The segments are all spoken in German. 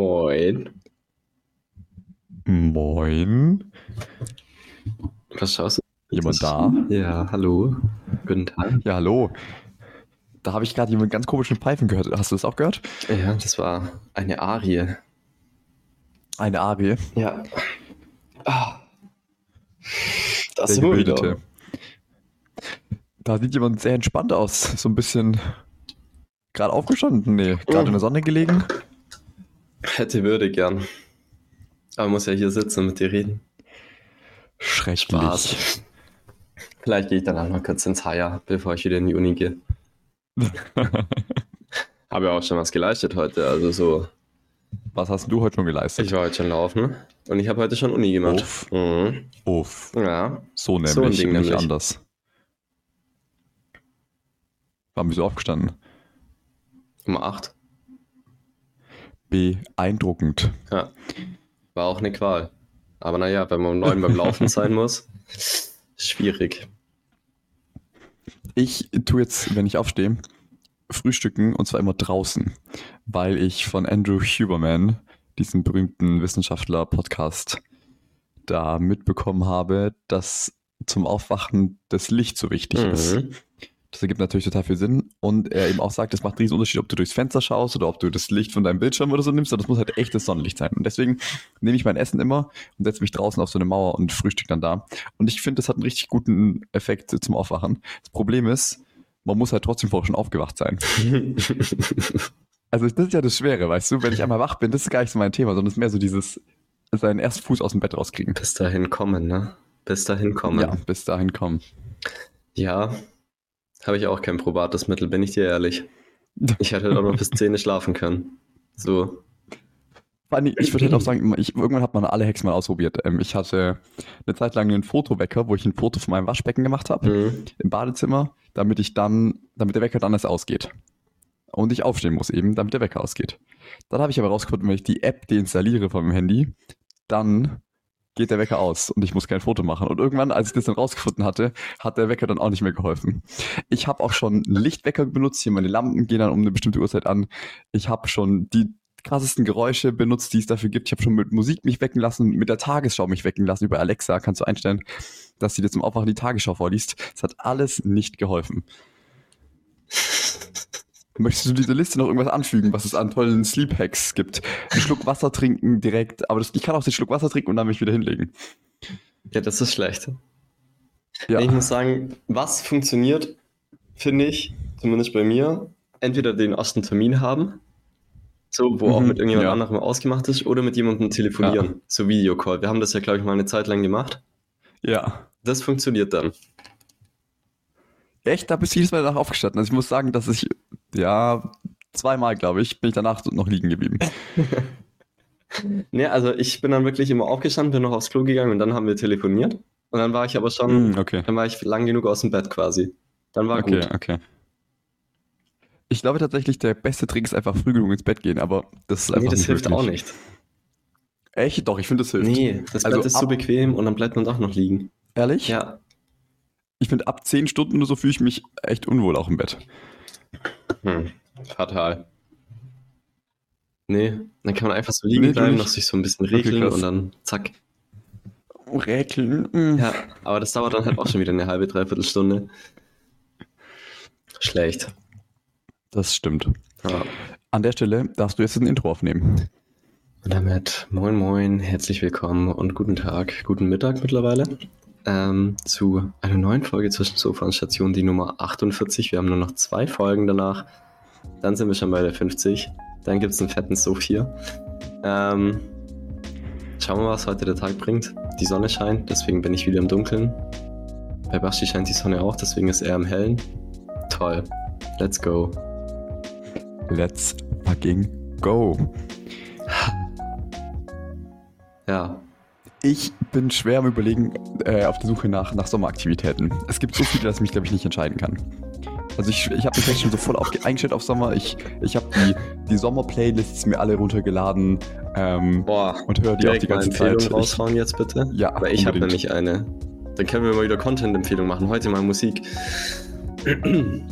Moin. Moin. Was schaust du? Jemand da? Ja, hallo. Guten Tag. Ja, hallo. Da habe ich gerade jemand ganz komischen Pfeifen gehört. Hast du das auch gehört? Ja, das war eine Arie. Eine Arie. Ja. Ah. Das Gebildete. wieder. Da sieht jemand sehr entspannt aus. So ein bisschen gerade aufgestanden. Nee, gerade Mhm. in der Sonne gelegen. Hätte würde gern. Aber muss ja hier sitzen und mit dir reden. Schrecklich. Spaß. Vielleicht gehe ich dann auch noch kurz ins Haier, bevor ich wieder in die Uni gehe. Habe ja auch schon was geleistet heute. Also so, Was hast du heute schon geleistet? ich war heute schon laufen und ich habe heute schon Uni gemacht. Uff. Mhm. Uff. Ja. So nämlich, So ein Ding nicht nämlich. anders. Wann bist du aufgestanden? Um acht. Beeindruckend. Ja. War auch eine Qual. Aber naja, wenn man um neun beim Laufen sein muss, schwierig. Ich tue jetzt, wenn ich aufstehe, frühstücken und zwar immer draußen, weil ich von Andrew Huberman, diesem berühmten Wissenschaftler-Podcast, da mitbekommen habe, dass zum Aufwachen das Licht so wichtig ist. Das ergibt natürlich total viel Sinn. Und er eben auch sagt, es macht einen riesen Unterschied, ob du durchs Fenster schaust oder ob du das Licht von deinem Bildschirm oder so nimmst. Das muss halt echtes Sonnenlicht sein. Und deswegen nehme ich mein Essen immer und setze mich draußen auf so eine Mauer und frühstück dann da. Und ich finde, das hat einen richtig guten Effekt zum Aufwachen. Das Problem ist, man muss halt trotzdem vorher schon aufgewacht sein. Also das ist ja das Schwere, weißt du? Wenn ich einmal wach bin, das ist gar nicht so mein Thema, sondern es ist mehr so dieses, seinen ersten Fuß aus dem Bett rauskriegen. Bis dahin kommen, ne? Bis dahin kommen. Ja, bis dahin kommen. Ja, habe ich auch kein probates Mittel, bin ich dir ehrlich. Ich hätte auch noch bis 10 nicht schlafen können. So. Vor allem, Ich würde halt auch sagen, ich, irgendwann hat man alle Hacks mal ausprobiert. Ähm, ich hatte eine Zeit lang einen Fotowecker, wo ich ein Foto von meinem Waschbecken gemacht habe, Mhm. im Badezimmer, damit ich dann, damit der Wecker dann erst ausgeht. Und ich aufstehen muss eben, damit der Wecker ausgeht. Dann habe ich aber rausgefunden, wenn ich die App deinstalliere von meinem Handy, dann geht der Wecker aus und ich muss kein Foto machen. Und irgendwann, als ich das dann rausgefunden hatte, hat der Wecker dann auch nicht mehr geholfen. Ich habe auch schon Lichtwecker benutzt, hier meine Lampen gehen dann um eine bestimmte Uhrzeit an. Ich habe schon die krassesten Geräusche benutzt, die es dafür gibt. Ich habe schon mit Musik mich wecken lassen, mit der Tagesschau mich wecken lassen. Über Alexa kannst du einstellen, dass sie dir zum Aufwachen die Tagesschau vorliest. Es hat alles nicht geholfen. Möchtest du diese Liste noch irgendwas anfügen, was es an tollen Sleep Hacks gibt? Einen Schluck Wasser trinken direkt, aber das, ich kann auch den Schluck Wasser trinken und dann mich wieder hinlegen. Ja, das ist schlecht. Ja, Ich muss sagen, was funktioniert, finde ich, zumindest bei mir, entweder den ersten Termin haben, so, wo auch Mhm, mit irgendjemand ja. anderem ausgemacht ist, oder mit jemandem telefonieren, so Videocall. Wir haben das ja, glaube ich, mal eine Zeit lang gemacht. ja. Das funktioniert dann. Echt, da bist du jedes Mal danach aufgestanden. Also ich muss sagen, dass ich, ja, zweimal, glaube ich, bin ich danach noch liegen geblieben. Ne, also ich bin dann wirklich immer aufgestanden, bin noch aufs Klo gegangen und dann haben wir telefoniert. Und dann war ich aber schon, Mm, okay. dann war ich lang genug aus dem Bett quasi. Dann war Okay, gut. okay. Ich glaube tatsächlich, der beste Trick ist einfach früh genug ins Bett gehen, aber das ist einfach Nee, das nicht hilft möglich. auch nicht. Echt? Doch, ich finde, das hilft. Nee, das Also Bett ist so bequem und dann bleibt man doch noch liegen. Ehrlich? Ja. Ich finde, ab 10 Stunden oder so fühle ich mich echt unwohl auch im Bett. Hm, fatal. Nee, dann kann man einfach so liegen bleiben, noch sich so ein bisschen Okay, regeln krass. und dann zack. Oh, Räkeln. mm. Ja, aber das dauert dann halt auch schon wieder eine halbe, dreiviertel Stunde. Schlecht. Das stimmt. Ja. An der Stelle darfst du jetzt ein Intro aufnehmen. Und damit moin moin, herzlich willkommen und guten Tag, guten Mittag mittlerweile ähm, zu einer neuen Folge zwischen Sofa und Station, die Nummer 48. Wir haben nur noch zwei Folgen danach. Dann sind wir schon bei der 50. Dann gibt es einen fetten Sof hier. Ähm, schauen wir mal, was heute der Tag bringt. Die Sonne scheint, deswegen bin ich wieder im Dunkeln. Bei Basti scheint die Sonne auch, deswegen ist er im Hellen. Toll. Let's go. Let's fucking go. Ja, Ich bin schwer am Überlegen, äh, auf der Suche nach, nach Sommeraktivitäten. Es gibt so viele, dass ich mich, glaube ich, nicht entscheiden kann. Also ich, ich habe mich jetzt schon so voll auf, eingestellt auf Sommer. Ich, ich habe die, die Sommer-Playlists mir alle runtergeladen ähm, boah. und höre die auch die ganze Empfehlung Zeit. Ich, raushauen jetzt bitte. ja, Aber ich habe nämlich eine. Dann können wir mal wieder Content-Empfehlung machen. Heute mal Musik.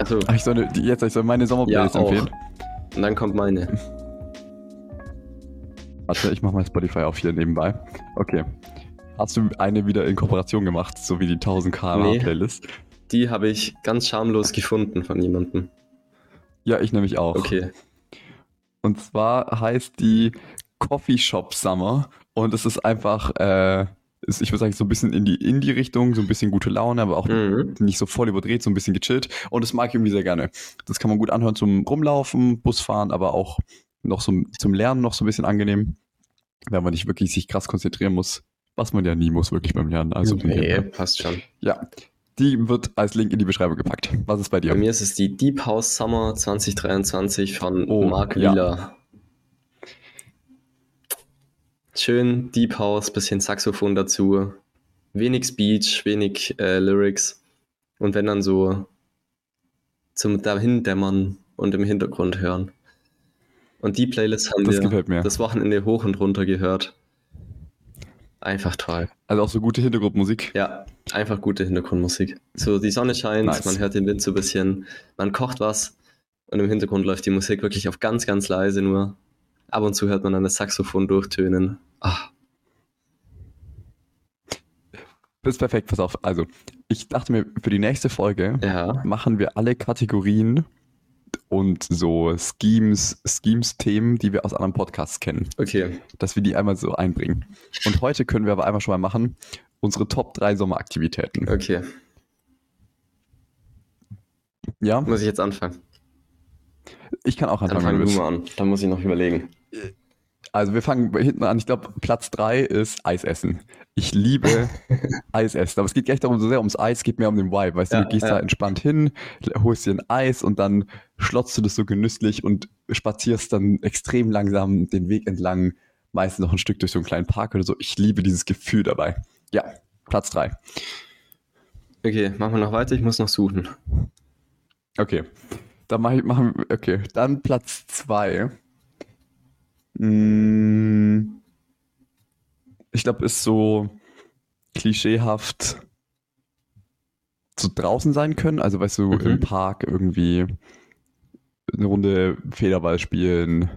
Also, Ach, ich soll, jetzt, ich soll meine Sommerplaylist Ja, empfehlen. Und dann kommt meine. Warte, ich mach mal Spotify auf hier nebenbei. Okay. Hast du eine wieder in Kooperation gemacht, so wie die 1000 km Nee. Playlist? Die habe ich ganz schamlos gefunden von jemandem. Ja, ich nämlich auch. Okay. Und zwar heißt die Coffee Shop Summer und es ist einfach, äh, ist, ich würde sagen, so ein bisschen in die Indie-Richtung, so ein bisschen gute Laune, aber auch Mhm. nicht so voll überdreht, so ein bisschen gechillt. Und das mag ich irgendwie sehr gerne. Das kann man gut anhören zum Rumlaufen, Busfahren, aber auch noch so zum Lernen noch so ein bisschen angenehm, wenn man nicht wirklich sich krass konzentrieren muss, was man ja nie muss wirklich beim Lernen. Also nee, her. passt schon. ja, die wird als Link in die Beschreibung gepackt. Was ist bei dir? Bei mir ist es die Deep House Summer 2023 von Oh, Mark ja. Wheeler. Schön Deep House, bisschen Saxophon dazu. Wenig Speech, wenig äh, Lyrics. Und wenn dann so zum Dahindämmern und im Hintergrund hören. Und die Playlist haben Das wir das Wochenende hoch und runter gehört. Einfach toll. Also auch so gute Hintergrundmusik. Ja, einfach gute Hintergrundmusik. So, die Sonne scheint, Nice. man hört den Wind so ein bisschen, man kocht was und im Hintergrund läuft die Musik wirklich auf ganz, ganz leise nur. Ab und zu hört man dann das Saxophon durchtönen. Ah, Das ist perfekt, pass auf. Also, ich dachte mir, für die nächste Folge ja. machen wir alle Kategorien und so Schemes, Schemes-Themen, die wir aus anderen Podcasts kennen, Okay, dass wir die einmal so einbringen. Und heute können wir aber einmal schon mal machen, unsere Top 3 Sommeraktivitäten. okay. Ja, Muss ich jetzt anfangen? ich kann auch Dann anfangen, wenn fang du mal an. Dann muss ich noch überlegen. Also wir fangen hinten an. Ich glaube, Platz 3 ist Eisessen. Ich liebe Eisessen. Aber es geht gar nicht darum, so sehr ums Eis, es geht mehr um den Vibe. Weißt Ja, du, du gehst ja. da entspannt hin, holst dir ein Eis und dann schlotzt du das so genüsslich und spazierst dann extrem langsam den Weg entlang, meistens noch ein Stück durch so einen kleinen Park oder so. Ich liebe dieses Gefühl dabei. Ja, Platz 3. Okay, machen wir noch weiter. Ich muss noch suchen. Okay. Dann mach ich, machen wir, okay. Dann Platz 2. Ich glaube, ist so klischeehaft so draußen sein können. Also, weißt du, Mhm. im Park irgendwie eine Runde Federball spielen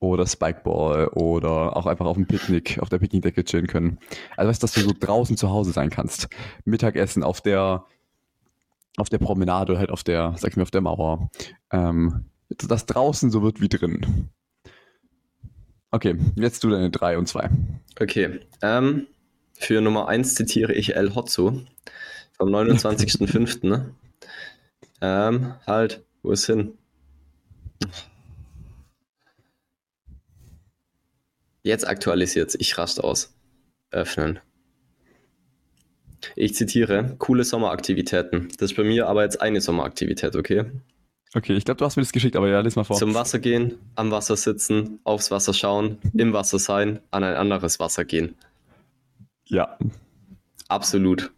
oder Spikeball oder auch einfach auf dem Picknick, auf der Picknickdecke chillen können. Also, weißt du, dass du so draußen zu Hause sein kannst. Mittagessen auf der auf der Promenade oder halt auf der, sag ich mir, auf der Mauer. Ähm, dass draußen so wird wie drin. Okay, jetzt du deine 3 und 2. Okay, ähm, für Nummer 1 zitiere ich El Hotzo vom 29.05. ne? ähm, halt, wo ist hin? Jetzt aktualisiert ich rast aus. Öffnen. Ich zitiere, coole Sommeraktivitäten. Das ist bei mir aber jetzt eine Sommeraktivität, okay? Okay, ich glaube, du hast mir das geschickt, aber ja, lies mal vor. Zum Wasser gehen, am Wasser sitzen, aufs Wasser schauen, im Wasser sein, an ein anderes Wasser gehen. ja, Absolut.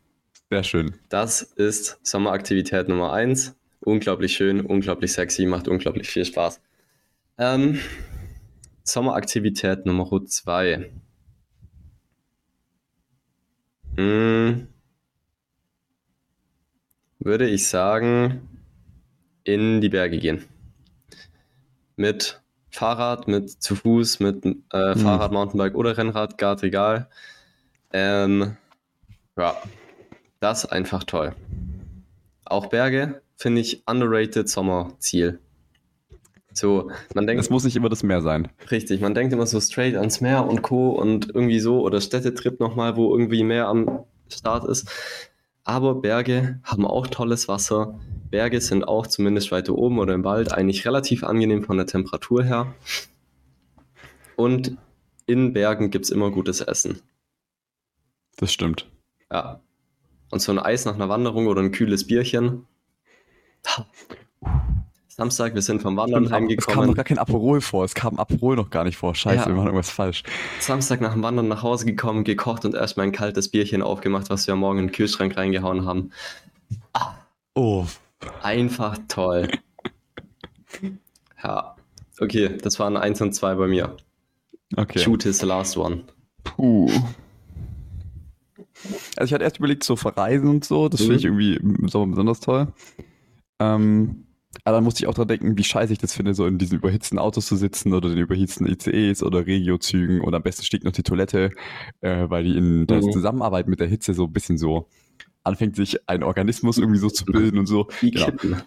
sehr schön. Das ist Sommeraktivität Nummer 1. Unglaublich schön, unglaublich sexy, macht unglaublich viel Spaß. Ähm, Sommeraktivität Nummer 2. Hm, würde ich sagen, in die Berge gehen. Mit Fahrrad, mit zu Fuß, mit äh, Fahrrad, Mountainbike oder Rennrad, gar egal. Ähm, ja, das ist einfach toll. Auch Berge finde ich underrated Sommerziel. So, man denkt, Es muss nicht immer das Meer sein. richtig, man denkt immer so straight ans Meer und Co. und irgendwie so oder Städtetrip nochmal, wo irgendwie mehr am Start ist. Aber Berge haben auch tolles Wasser. Berge sind auch zumindest weiter oben oder im Wald eigentlich relativ angenehm von der Temperatur her. Und in Bergen gibt es immer gutes Essen. Das stimmt. Ja. Und so ein Eis nach einer Wanderung oder ein kühles Bierchen. Samstag, wir sind vom Wandern Es kam noch heimgekommen. gar kein Aperol vor. Es kam Aperol noch gar nicht vor. Scheiße, Ja. wir machen irgendwas falsch. Samstag nach dem Wandern nach Hause gekommen, gekocht und erstmal ein kaltes Bierchen aufgemacht, was wir Morgen in den Kühlschrank reingehauen haben. Oh, Einfach toll. Ja. Okay, das waren 1 und 2 bei mir. okay. Shoot is the last one. Puh. Also ich hatte erst überlegt, so verreisen und so, das finde Mhm. ich irgendwie im Sommer besonders toll. Ähm, Aber dann musste ich auch dran denken, wie scheiße ich das finde, so in diesen überhitzten Autos zu sitzen oder den überhitzten ICEs oder Regiozügen und am besten steht noch die Toilette, äh, weil die in der Mhm. Zusammenarbeit mit der Hitze so ein bisschen so anfängt, sich ein Organismus irgendwie so zu bilden und so. Die Genau. Kippen.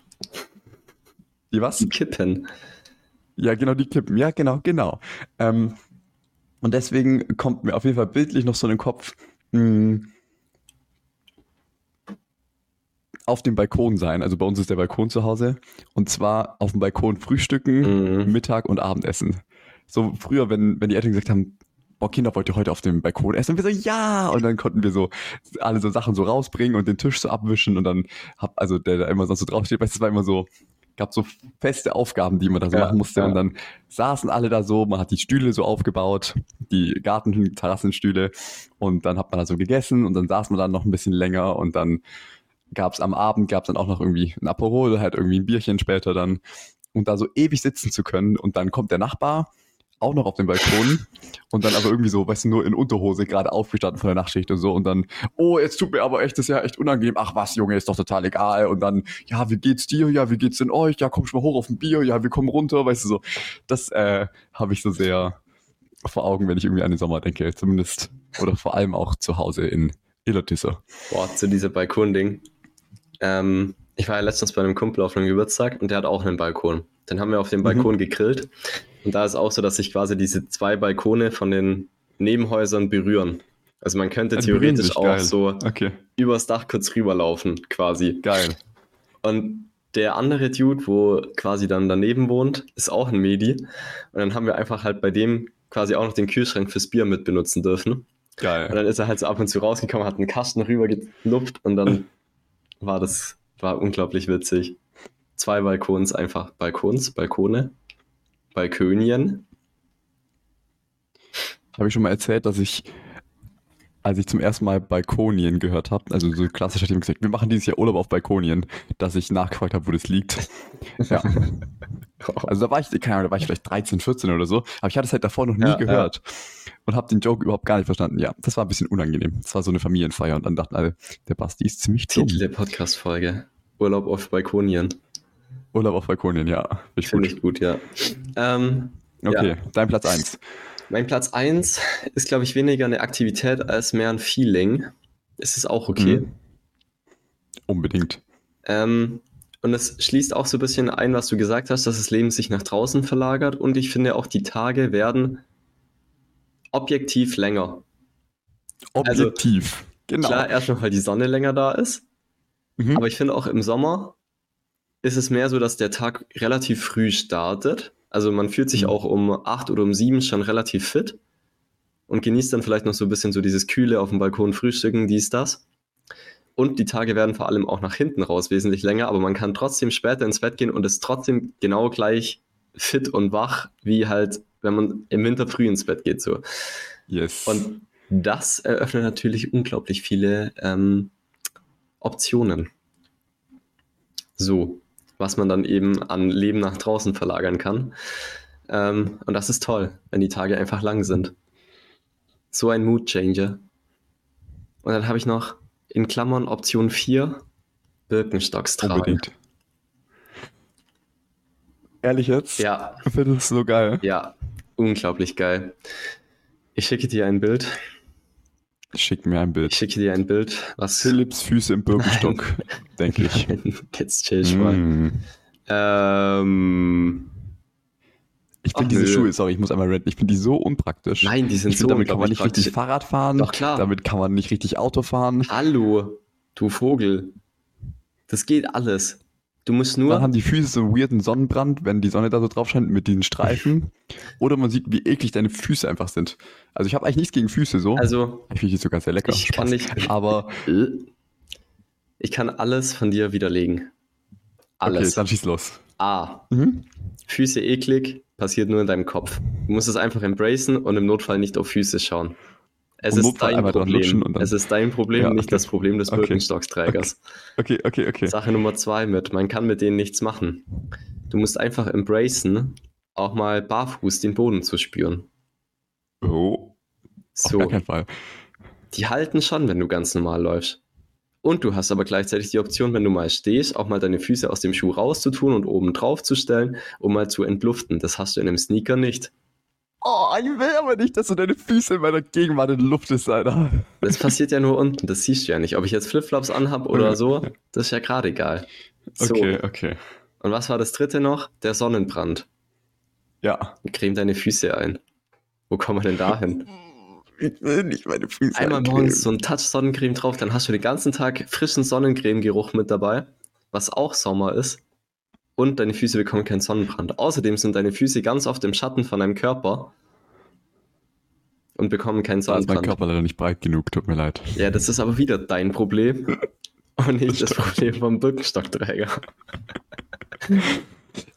Die was? Die Kippen. Ja, genau, die Kippen. Ja, genau, genau. Ähm, und deswegen kommt mir auf jeden Fall bildlich noch so in den Kopf, mh, auf dem Balkon sein. Also bei uns ist der Balkon zu Hause. Und zwar auf dem Balkon frühstücken, Mhm. Mittag und Abendessen. So früher, wenn, wenn die Eltern gesagt haben, boah, Kinder, wollt ihr heute auf dem Balkon essen? Und wir so, ja! Und dann konnten wir so alle so Sachen so rausbringen und den Tisch so abwischen und dann hab, also der da immer sonst so draufsteht, weißt du, es war immer so, gab so feste Aufgaben, die man da so Ja, machen musste ja. und dann saßen alle da so, man hat die Stühle so aufgebaut, die Garten, Terrassenstühle und dann hat man da so gegessen und dann saß man dann noch ein bisschen länger und dann gab es am Abend, gab es dann auch noch irgendwie ein Aperol, halt irgendwie ein Bierchen später dann und da so ewig sitzen zu können und dann kommt der Nachbar auch noch auf den Balkon und dann aber irgendwie so, weißt du, nur in Unterhose gerade aufgestanden von der Nachtschicht und so und dann, oh, jetzt tut mir aber echt, das ist ja echt unangenehm. Ach was, Junge, ist doch total egal. Und dann, ja, wie geht's dir? Ja, wie geht's denn euch? Ja, komm schon mal hoch auf ein Bier. Ja, wir kommen runter, weißt du so. Das äh, habe ich so sehr vor Augen, wenn ich irgendwie an den Sommer denke, zumindest. Oder vor allem auch zu Hause in Illertisse. Boah, zu dieser Balkon-Ding. Ähm, ich war ja letztens bei einem Kumpel auf einem Geburtstag und der hat auch einen Balkon. Dann haben wir auf dem Mhm. Balkon gegrillt. Und da ist auch so, dass sich quasi diese zwei Balkone von den Nebenhäusern berühren. Also man könnte Die berühren theoretisch auch geil. so Okay, übers Dach kurz rüberlaufen, quasi. geil. Und der andere Dude, wo quasi dann daneben wohnt, ist auch ein Medi. Und dann haben wir einfach halt bei dem quasi auch noch den Kühlschrank fürs Bier mit benutzen dürfen. Und Geil. dann ist er halt so ab und zu rausgekommen, hat einen Kasten rübergelupft und dann war das war unglaublich witzig. Zwei Balkons einfach. Balkons, Balkone, Balkönien. Habe ich schon mal erzählt, dass ich, als ich zum ersten Mal Balkonien gehört habe, also so klassisch hat jemand gesagt, wir machen dieses Jahr Urlaub auf Balkonien, dass ich nachgefragt habe, wo das liegt. Ja. Also da war ich, keine Ahnung, da war ich vielleicht 13, 14 oder so, aber ich hatte es halt davor noch nie Ja, gehört und habe den Joke überhaupt gar nicht verstanden. Ja, das war ein bisschen unangenehm. Das war so eine Familienfeier und dann dachten alle, der Basti ist ziemlich dumm. Titel der Podcast-Folge. Urlaub auf Balkonien. Urlaub auf Balkonien, ja. Finde ich Finde gut. ja. Ähm, Okay, ja. dein Platz 1. Mein Platz 1 ist, glaube ich, weniger eine Aktivität als mehr ein Feeling. Es ist auch okay. Mhm. Unbedingt. Ähm, und es schließt auch so ein bisschen ein, was du gesagt hast, dass das Leben sich nach draußen verlagert. Und ich finde auch, die Tage werden objektiv länger. Also, Objektiv. genau. Klar, erstmal, weil die Sonne länger da ist. Mhm. Aber ich finde auch im Sommer ist es mehr so, dass der Tag relativ früh startet. Also man fühlt sich Mhm. auch um 8 oder um 7 schon relativ fit und genießt dann vielleicht noch so ein bisschen so dieses Kühle auf dem Balkon frühstücken, dies, das. Und die Tage werden vor allem auch nach hinten raus wesentlich länger, aber man kann trotzdem später ins Bett gehen und ist trotzdem genau gleich fit und wach, wie halt, wenn man im Winter früh ins Bett geht. So. yes. Und das eröffnet natürlich unglaublich viele ähm, Optionen. So, was man dann eben an Leben nach draußen verlagern kann. Ähm, und das ist toll, wenn die Tage einfach lang sind. So ein Mood Changer. Und dann habe ich noch in Klammern Option 4 Birkenstocks tragen. Unbedingt. Ehrlich jetzt? Ja, Ich finde das so geil. ja, unglaublich geil. Ich schicke dir ein Bild. Schick mir ein Ich Bild. schicke dir ein Bild, was Philips Füße im Birkenstock, denke ich. Jetzt chill ich mal. Mm. Ähm, Ich finde diese nö. Schuhe, sorry, ich muss einmal renten, ich finde die so unpraktisch. nein, die sind ich so finde, damit kann man nicht richtig praktisch. Fahrrad fahren. Doch, klar. Damit kann man nicht richtig Auto fahren. Hallo, du Vogel. Das geht alles. Du musst Dann nur. haben die Füße so einen weirden Sonnenbrand, wenn die Sonne da so drauf scheint mit diesen Streifen. Oder man sieht, wie eklig deine Füße einfach sind. Also ich habe eigentlich nichts gegen Füße so. Also, ich finde die sogar sehr lecker. ich kann nicht. Aber Ich kann alles von dir widerlegen. okay, Alles. dann schieß los. A. Mhm. Füße eklig, passiert nur in deinem Kopf. Du musst es einfach embracen und im Notfall nicht auf Füße schauen. Es ist dein Problem. Es ist dein Problem, Ja, nicht okay. das Problem des Okay. Birkenstocksträgers. Okay, okay, okay. Sache Nummer zwei mit, man kann mit denen nichts machen. Du musst einfach embracen, auch mal barfuß den Boden zu spüren. Oh, auf So, gar keinen Fall. die halten schon, wenn du ganz normal läufst. Und du hast aber gleichzeitig die Option, wenn du mal stehst, auch mal deine Füße aus dem Schuh rauszutun und oben drauf zu stellen, um mal zu entluften. Das hast du in einem Sneaker nicht. Oh, ich will aber nicht, dass du deine Füße in meiner Gegenwart in Luft ist, Alter. Das passiert ja nur unten, das siehst du ja nicht. Ob ich jetzt Flipflops anhab oder so, das ist ja gerade egal. So. Okay, okay. Und was war das dritte noch? Der Sonnenbrand. Ja. Creme deine Füße ein. Wo kommen wir denn da hin? Ich will nicht meine Füße Einmal morgens so ein Touch Sonnencreme drauf, dann hast du den ganzen Tag frischen Sonnencreme-Geruch mit dabei, was auch Sommer ist. Und deine Füße bekommen keinen Sonnenbrand. Außerdem sind deine Füße ganz oft im Schatten von deinem Körper und bekommen keinen Da ist mein Sonnenbrand. Körper leider nicht breit genug, tut mir leid. Ja, das ist aber wieder dein Problem und nicht das, Das. Problem vom Birkenstockträger.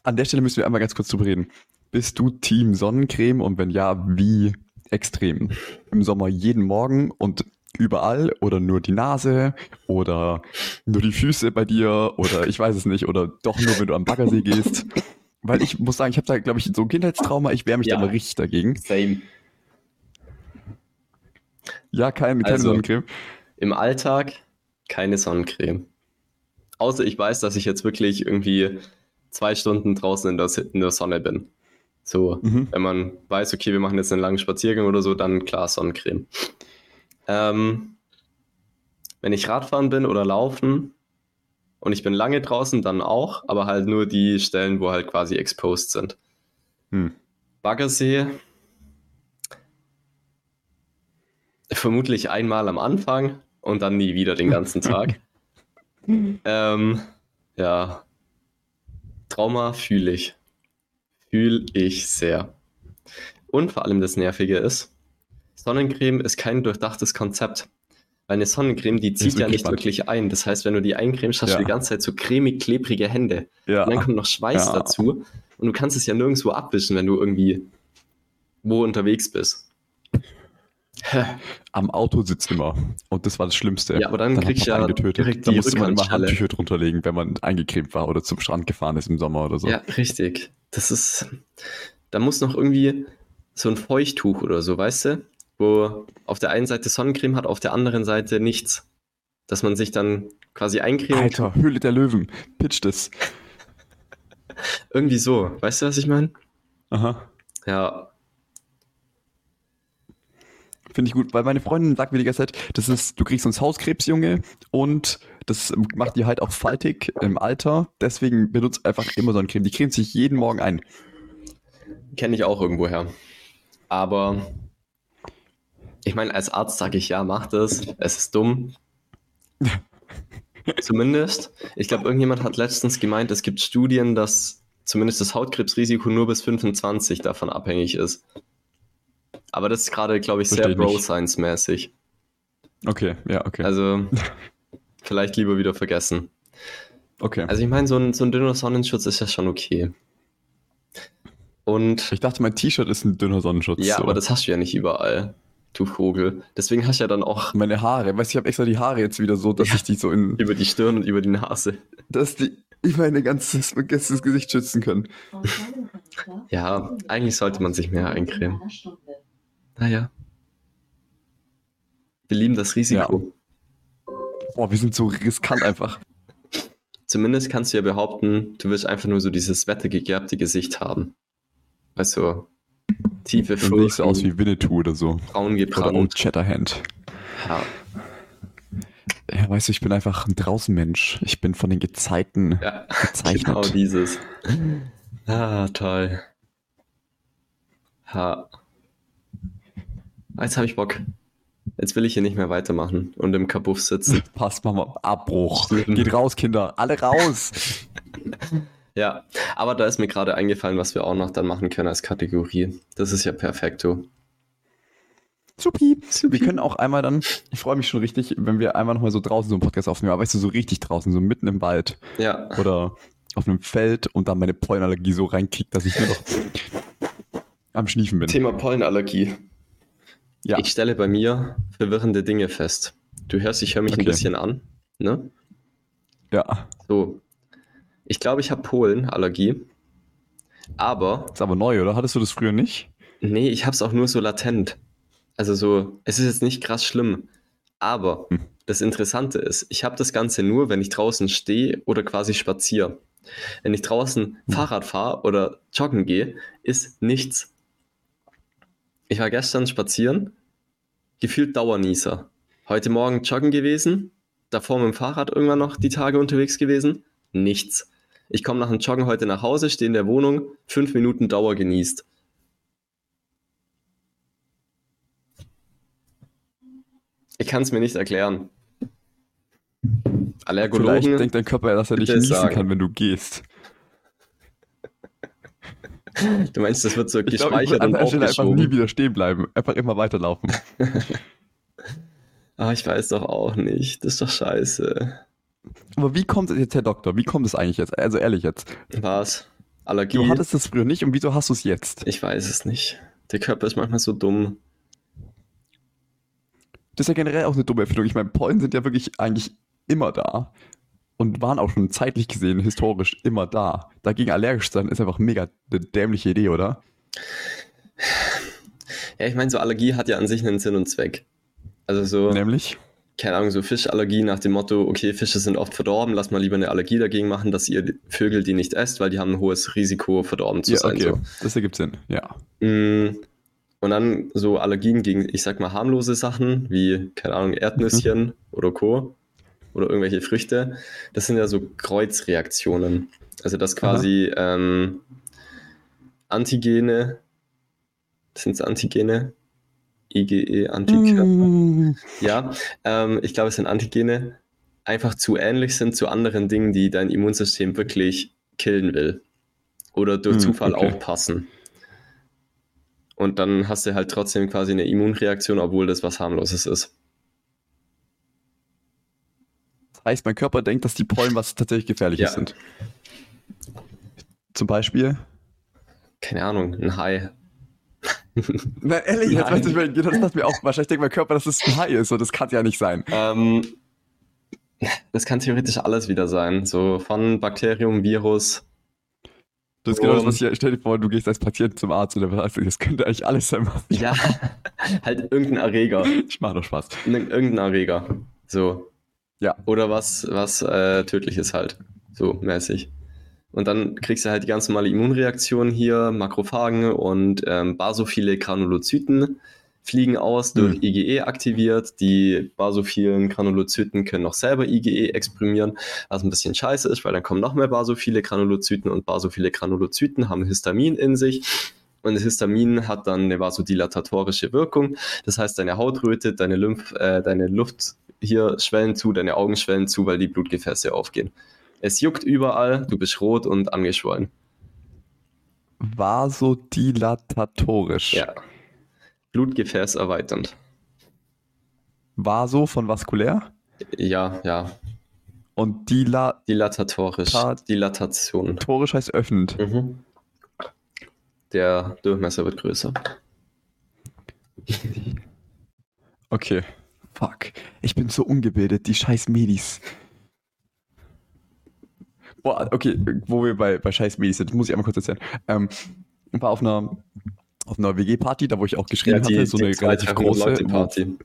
An der Stelle müssen wir einmal ganz kurz drüber reden. Bist du Team Sonnencreme und wenn ja, wie extrem? Im Sommer jeden Morgen und überall oder nur die Nase oder nur die Füße bei dir oder ich weiß es nicht oder doch nur, wenn du am Baggersee gehst? Weil ich muss sagen, ich habe da, glaube ich, so ein Kindheitstrauma, ich wehre mich Ja. da immer richtig dagegen. Same. Ja, kein, keine Also- Sonnencreme. Im Alltag keine Sonnencreme. Außer ich weiß, dass ich jetzt wirklich irgendwie zwei Stunden draußen in der, in der Sonne bin. So, Mhm. wenn man weiß, okay, wir machen jetzt einen langen Spaziergang oder so, dann klar Sonnencreme. Ähm, wenn ich Radfahren bin oder laufen und ich bin lange draußen, dann auch, aber halt nur die Stellen, wo halt quasi exposed sind. Hm. Baggersee vermutlich einmal am Anfang und dann nie wieder den ganzen Tag. ähm, ja, Trauma fühle ich. Fühle ich sehr. Und vor allem das Nervige ist, Sonnencreme ist kein durchdachtes Konzept. Weil eine Sonnencreme, die zieht ja nicht gespannt. wirklich ein. Das heißt, wenn du die eincremst, hast Ja. du die ganze Zeit so cremig, klebrige Hände. Ja. Und dann kommt noch Schweiß Ja. dazu. Und du kannst es ja nirgendwo abwischen, wenn du irgendwie wo unterwegs bist. Am Autositz immer. Und das war das Schlimmste. Ja, aber dann hat kriegst du ja getötet. direkt Da die musste man immer. Handtücher drunter legen, wenn man eingecremt war oder zum Strand gefahren ist im Sommer oder so. Ja, richtig. Das ist. Da muss noch irgendwie so ein Feuchttuch oder so, weißt du? Wo auf der einen Seite Sonnencreme hat, auf der anderen Seite nichts. Dass man sich dann quasi eincremen Alter, Höhle der Löwen. Pitch das. Irgendwie so. Weißt du, was ich meine? Aha. Ja. Finde ich gut, weil meine Freundin sagt mir die ganze Zeit, das ist, du kriegst sonst Hauskrebs, Junge, und das macht die halt auch faltig im Alter. Deswegen benutzt einfach immer so eine Creme. Die cremt sich jeden Morgen ein. Kenne ich auch irgendwo her. Aber ich meine, als Arzt sage ich ja, mach das. Es ist dumm. Zumindest. Ich glaube, irgendjemand hat letztens gemeint, es gibt Studien, dass zumindest das Hautkrebsrisiko nur bis 25 davon abhängig ist. Aber das ist gerade, glaube ich, sehr. Bro-Science-mäßig. Okay, ja, okay. Also vielleicht lieber wieder vergessen. okay. Also ich meine, so ein, so ein dünner Sonnenschutz ist ja schon okay. Und ich dachte, mein T-Shirt ist ein dünner Sonnenschutz. Ja, so. aber das hast du ja nicht überall, du Vogel. Deswegen hast du ja dann auch Meine Haare, weißt du, ich habe extra die Haare jetzt wieder so, dass Ja. ich die so in, über die Stirn und über die Nase. dass die ich meine ganzes, ganzes Gesicht schützen können. Ja, eigentlich sollte man sich mehr eincremen. Naja. Wir lieben das Risiko. Boah, wir sind so riskant einfach. Zumindest kannst du ja behaupten, du wirst einfach nur so dieses wettergegerbte Gesicht haben. Weißt tiefe Du siehst aus Furchen, wie Winnetou oder so. braun Oder Old gebrannt. Shatterhand. Ja, Ja, weißt du, ich bin einfach ein Draußenmensch. Ich bin von den Gezeiten ja, gezeichnet. genau dieses. Ah, toll. Ja. Jetzt habe ich Bock. Jetzt will ich hier nicht mehr weitermachen und im Kabuff sitzen. Passt, Mama. Abbruch. Mhm. Geht raus, Kinder. Alle raus. Ja, aber da ist mir gerade eingefallen, was wir auch noch dann machen können als Kategorie. Das ist ja perfekto. Supi. Supi. Wir können auch einmal dann, ich freue mich schon richtig, wenn wir einmal nochmal so draußen so einen Podcast aufnehmen, aber weißt du, so richtig draußen, so mitten im Wald Ja, oder auf einem Feld und dann meine Pollenallergie so reinkickt, dass ich nur noch am Schniefen bin. Thema Pollenallergie. Ja. Ich stelle bei mir verwirrende Dinge fest. Du hörst, ich höre mich ein Okay. bisschen an. Ne? Ja. So. Ich glaube, ich habe Pollenallergie. Aber, Ist aber neu, oder? Hattest du das früher nicht? nee, ich habe es auch nur so latent. Also so, es ist jetzt nicht krass schlimm. Aber Hm. das Interessante ist, ich habe das Ganze nur, wenn ich draußen stehe oder quasi spaziere. Wenn ich draußen Hm. Fahrrad fahre oder joggen gehe, ist nichts. Ich war gestern spazieren, gefühlt Dauernießer. Heute Morgen joggen gewesen, davor mit dem Fahrrad irgendwann noch die Tage unterwegs gewesen, nichts. Ich komme nach dem Joggen heute nach Hause, stehe in der Wohnung, fünf Minuten Dauer genießt. Ich kann es mir nicht erklären. Vielleicht Allergologen, denkt dein Körper, dass er nicht bitte niesen sagen. kann, wenn du gehst. du meinst, das wird so Ich ich gespeichert würde und an der Stelle einfach nie aufgeschoben. wieder stehen bleiben. Einfach immer weiterlaufen. Ah, ich weiß doch auch nicht. Das ist doch scheiße. Aber wie kommt es jetzt, Herr Doktor? Wie kommt es eigentlich jetzt? Also ehrlich jetzt. Was? Allergie? Du hattest es früher nicht und wieso hast du es jetzt? Ich weiß es nicht. Der Körper ist manchmal so dumm. Das ist ja generell auch eine dumme Erfindung. Ich meine, Pollen sind ja wirklich eigentlich immer da. Und waren auch schon zeitlich gesehen, historisch immer da. Dagegen allergisch zu sein, ist einfach mega eine dämliche Idee, oder? Ja, ich meine, so Allergie hat ja an sich einen Sinn und Zweck. Also so, Nämlich? Keine Ahnung, so Fischallergie nach dem Motto, okay, Fische sind oft verdorben, lass mal lieber eine Allergie dagegen machen, dass ihr Vögel die nicht esst, weil die haben ein hohes Risiko, verdorben zu Ja, sein. okay. Das ergibt Sinn, ja. So. Mm, Und dann so Allergien gegen, ich sag mal, harmlose Sachen, wie, keine Ahnung, Erdnüsschen oder Co. Oder irgendwelche Früchte. Das sind ja so Kreuzreaktionen. Also dass quasi ähm, Antigene, sind es Antigene? IgE, Antikörper. Mm. Ja, ähm, ich glaube, es sind Antigene, einfach zu ähnlich sind zu anderen Dingen, die dein Immunsystem wirklich killen will. Oder durch Hm, Zufall okay. auch passen. Und dann hast du halt trotzdem quasi eine Immunreaktion, obwohl das was harmloses ist. Das heißt, mein Körper denkt, dass die Pollen was tatsächlich Gefährliches Ja. sind. Zum Beispiel? Keine Ahnung, ein Hai. Nein, ehrlich, jetzt weiß ich, mir- das das mir auch. Wahrscheinlich denkt mein Körper, dass es ein Hai ist und das kann ja nicht sein. Ähm, das kann theoretisch alles wieder sein. So von Bakterium, Virus. Das ist genau das, was ich. Stell dir vor, du gehst als Patient zum Arzt oder was. Das könnte eigentlich alles sein. Was Ja, halt irgendein Erreger. ich mache doch Spaß. Ir- Irgendein Erreger. So. Ja. Oder was, was äh, tödlich ist halt. So mäßig. Und dann kriegst du halt die ganz normale Immunreaktion hier, Makrophagen und ähm, basophile Granulozyten fliegen aus, durch Hm. IgE aktiviert. Die basophilen Granulozyten können noch selber IgE exprimieren, was ein bisschen scheiße ist, weil dann kommen noch mehr basophile Granulozyten und basophile Granulozyten haben Histamin in sich. Und das Histamin hat dann eine vasodilatatorische Wirkung. Das heißt, deine Haut rötet, deine Lymph, äh, deine Luft hier schwellen zu, deine Augen schwellen zu, weil die Blutgefäße aufgehen. Es juckt überall, du bist rot und angeschwollen. Vasodilatatorisch. Ja. Blutgefäß erweiternd. Vaso von vaskulär Ja, ja. und dilatatorisch Dilatatorisch. Tat- Dilatation. heißt öffnend. Mhm. Der Durchmesser wird größer. Okay. Fuck. Ich bin so ungebildet, die scheiß Medis. Boah, okay, wo wir bei, bei scheiß Medis sind, muss ich einmal kurz erzählen. Ähm, ich war auf einer, auf einer WG-Party, da wo ich auch geschrieben hatte, so eine relativ große. Leute Party.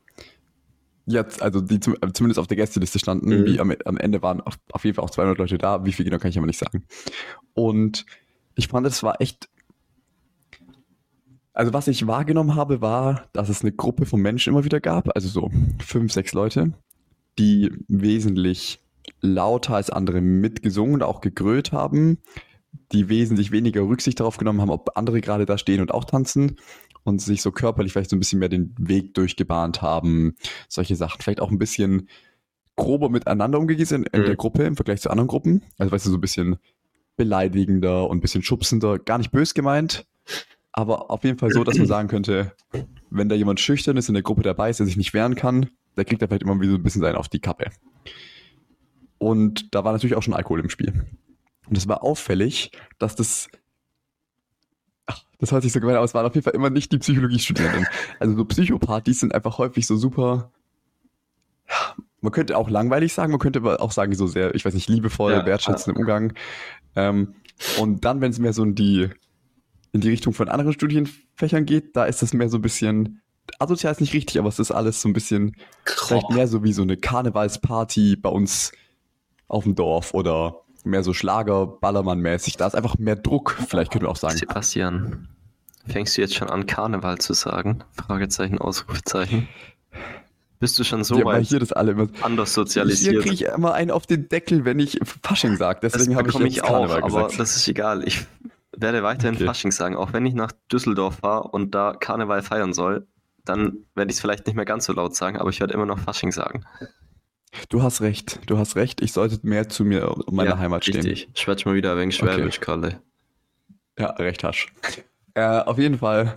Jetzt, also die zum, zumindest auf der Gästeliste standen, Mhm. wie am, am Ende waren auf, auf jeden Fall auch 200 Leute da, wie viel genau kann ich aber nicht sagen. Und ich fand, es war echt, also was ich wahrgenommen habe, war, dass es eine Gruppe von Menschen immer wieder gab, also so fünf, sechs Leute, die wesentlich lauter als andere mitgesungen und auch gegrölt haben, die wesentlich weniger Rücksicht darauf genommen haben, ob andere gerade da stehen und auch tanzen und sich so körperlich vielleicht so ein bisschen mehr den Weg durchgebahnt haben, solche Sachen. Vielleicht auch ein bisschen grober miteinander umgegangen sind in Mhm. der Gruppe im Vergleich zu anderen Gruppen. Also weißt du, so ein bisschen beleidigender und ein bisschen schubsender, gar nicht bös gemeint, aber auf jeden Fall so, dass man sagen könnte, wenn da jemand schüchtern ist in der Gruppe dabei ist, der sich nicht wehren kann, der kriegt da vielleicht immer wieder so ein bisschen sein auf die Kappe. Und da war natürlich auch schon Alkohol im Spiel. Und es war auffällig, dass das Ach, das hört sich so gemein aus, es waren auf jeden Fall immer nicht die Psychologiestudenten. Also so Psychopartys sind einfach häufig so super. Man könnte auch langweilig sagen, man könnte aber auch sagen, so sehr, ich weiß nicht, liebevoll, Ja, wertschätzend im Umgang. Ähm, und dann, wenn es mehr so in die, in die Richtung von anderen Studienfächern geht, da ist das mehr so ein bisschen asozial ist nicht richtig, aber es ist alles so ein bisschen vielleicht Grob. mehr so wie so eine Karnevalsparty bei uns auf dem Dorf oder mehr so Schlager, Ballermann-mäßig. Da ist einfach mehr Druck, vielleicht können wir auch sagen. Sebastian, fängst du jetzt schon an, Karneval zu sagen? Fragezeichen, Ausrufezeichen. Bist du schon so ja, weit hier das alle immer. anders Hier sozialisiert? kriege ich immer einen auf den Deckel, wenn ich Fasching sage. Deswegen habe ich jetzt ich auch, Karneval aber gesagt. das ist egal. Ich werde weiterhin Okay. Fasching sagen. Auch wenn ich nach Düsseldorf fahre und da Karneval feiern soll, dann werde ich es vielleicht nicht mehr ganz so laut sagen, aber ich werde immer noch Fasching sagen. Du hast recht, du hast recht. Ich sollte mehr zu mir und meiner Ja, Heimat stehen. Richtig. Schwätz mal wieder wegen Schwäbisch, Kalle. Ja, recht hast. Äh, auf jeden Fall,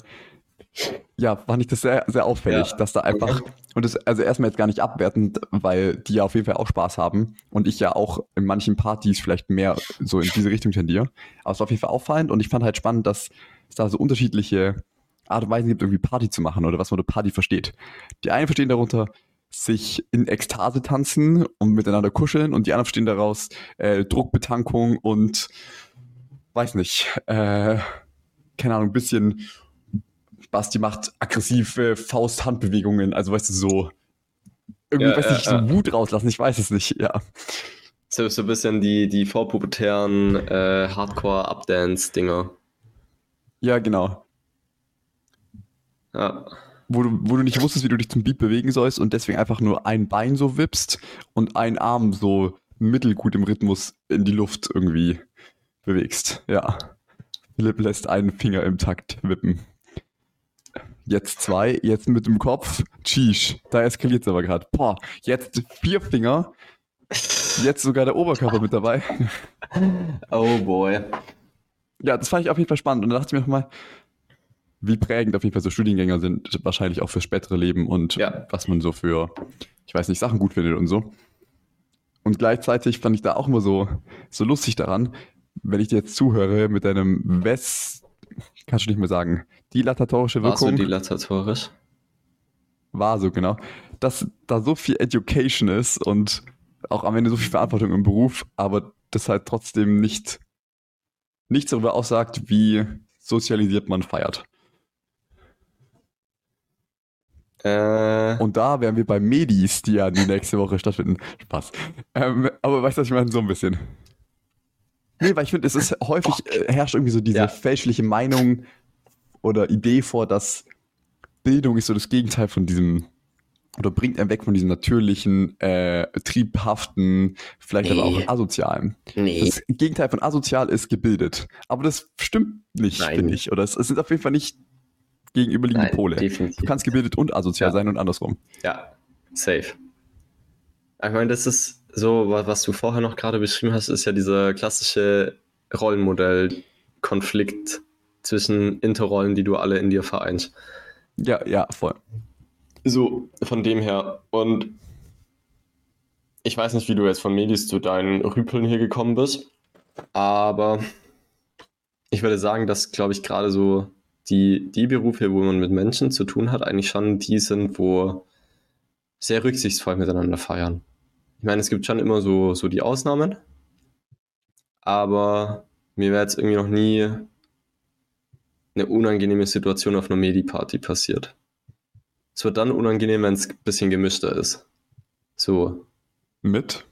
ja, fand ich das sehr, sehr auffällig, Ja. dass da einfach, und das, also erstmal jetzt gar nicht abwertend, weil die ja auf jeden Fall auch Spaß haben und ich ja auch in manchen Partys vielleicht mehr so in diese Richtung tendiere. Aber es war auf jeden Fall auffallend und ich fand halt spannend, dass es da so unterschiedliche Art und Weisen gibt, irgendwie Party zu machen oder was man unter Party versteht. Die einen verstehen darunter, sich in Ekstase tanzen und miteinander kuscheln und die anderen verstehen daraus äh, Druckbetankung und weiß nicht, äh, keine Ahnung, ein bisschen Basti macht aggressive Faust-Handbewegungen, also weißt du, so irgendwie, Ja, weiß ja, nicht, so ja. Wut rauslassen, ich weiß es nicht, ja. So, so ein bisschen die, die vorpubertären äh, Hardcore-Updance-Dinger. Ja, genau. Ja. Wo du, wo du nicht wusstest, wie du dich zum Beat bewegen sollst und deswegen einfach nur ein Bein so wippst und einen Arm so mittelgut im Rhythmus in die Luft irgendwie bewegst. Ja. Philipp lässt einen Finger im Takt wippen. Jetzt zwei, jetzt mit dem Kopf. Tschiesch, da eskaliert es aber gerade. Boah, jetzt vier Finger. Jetzt sogar der Oberkörper mit dabei. Oh boy. Ja, das fand ich auf jeden Fall spannend. Und da dachte ich mir nochmal, wie prägend auf jeden Fall so Studiengänger sind, wahrscheinlich auch fürs spätere Leben und Ja. was man so für, ich weiß nicht, Sachen gut findet und so. Und gleichzeitig fand ich da auch immer so, so lustig daran, wenn ich dir jetzt zuhöre mit deinem West, kannst du nicht mehr sagen, dilatatorische Wirkung, Vasodilatatorisch. war so genau, dass da so viel Education ist und auch am Ende so viel Verantwortung im Beruf, aber das halt trotzdem nicht nichts darüber aussagt, wie sozialisiert man feiert. Äh, Und da wären wir bei Medis, die ja die nächste Woche stattfinden. Spaß. Ähm, aber weißt du, was ich meine? So ein bisschen. Nee, weil ich finde, es ist häufig, äh, herrscht irgendwie so diese Ja. fälschliche Meinung oder Idee vor, dass Bildung ist so das Gegenteil von diesem, oder bringt einen weg von diesem natürlichen, äh, triebhaften, vielleicht aber Nee. auch asozialen. nee. Das Gegenteil von asozial ist gebildet. Aber das stimmt nicht, finde ich. Oder es, es sind auf jeden Fall nicht gegenüberliegende Nein, Pole. definitiv. Du kannst gebildet und asozial Ja. sein und andersrum. Ja, safe. Ich meine, das ist so, wa- was du vorher noch gerade beschrieben hast, ist ja dieser klassische Rollenmodell-Konflikt zwischen Interrollen, die du alle in dir vereinst. Ja, ja, voll. So, von dem her. Und ich weiß nicht, wie du jetzt von Medis zu deinen Rüpeln hier gekommen bist, aber ich würde sagen, dass, glaube ich, gerade so die, die Berufe, wo man mit Menschen zu tun hat, eigentlich schon die sind, wo sehr rücksichtsvoll miteinander feiern. Ich meine, es gibt schon immer so, so die Ausnahmen, aber mir wäre jetzt irgendwie noch nie eine unangenehme Situation auf einer Medi-Party passiert. Es wird dann unangenehm, wenn es ein bisschen gemischter ist. So. Mit?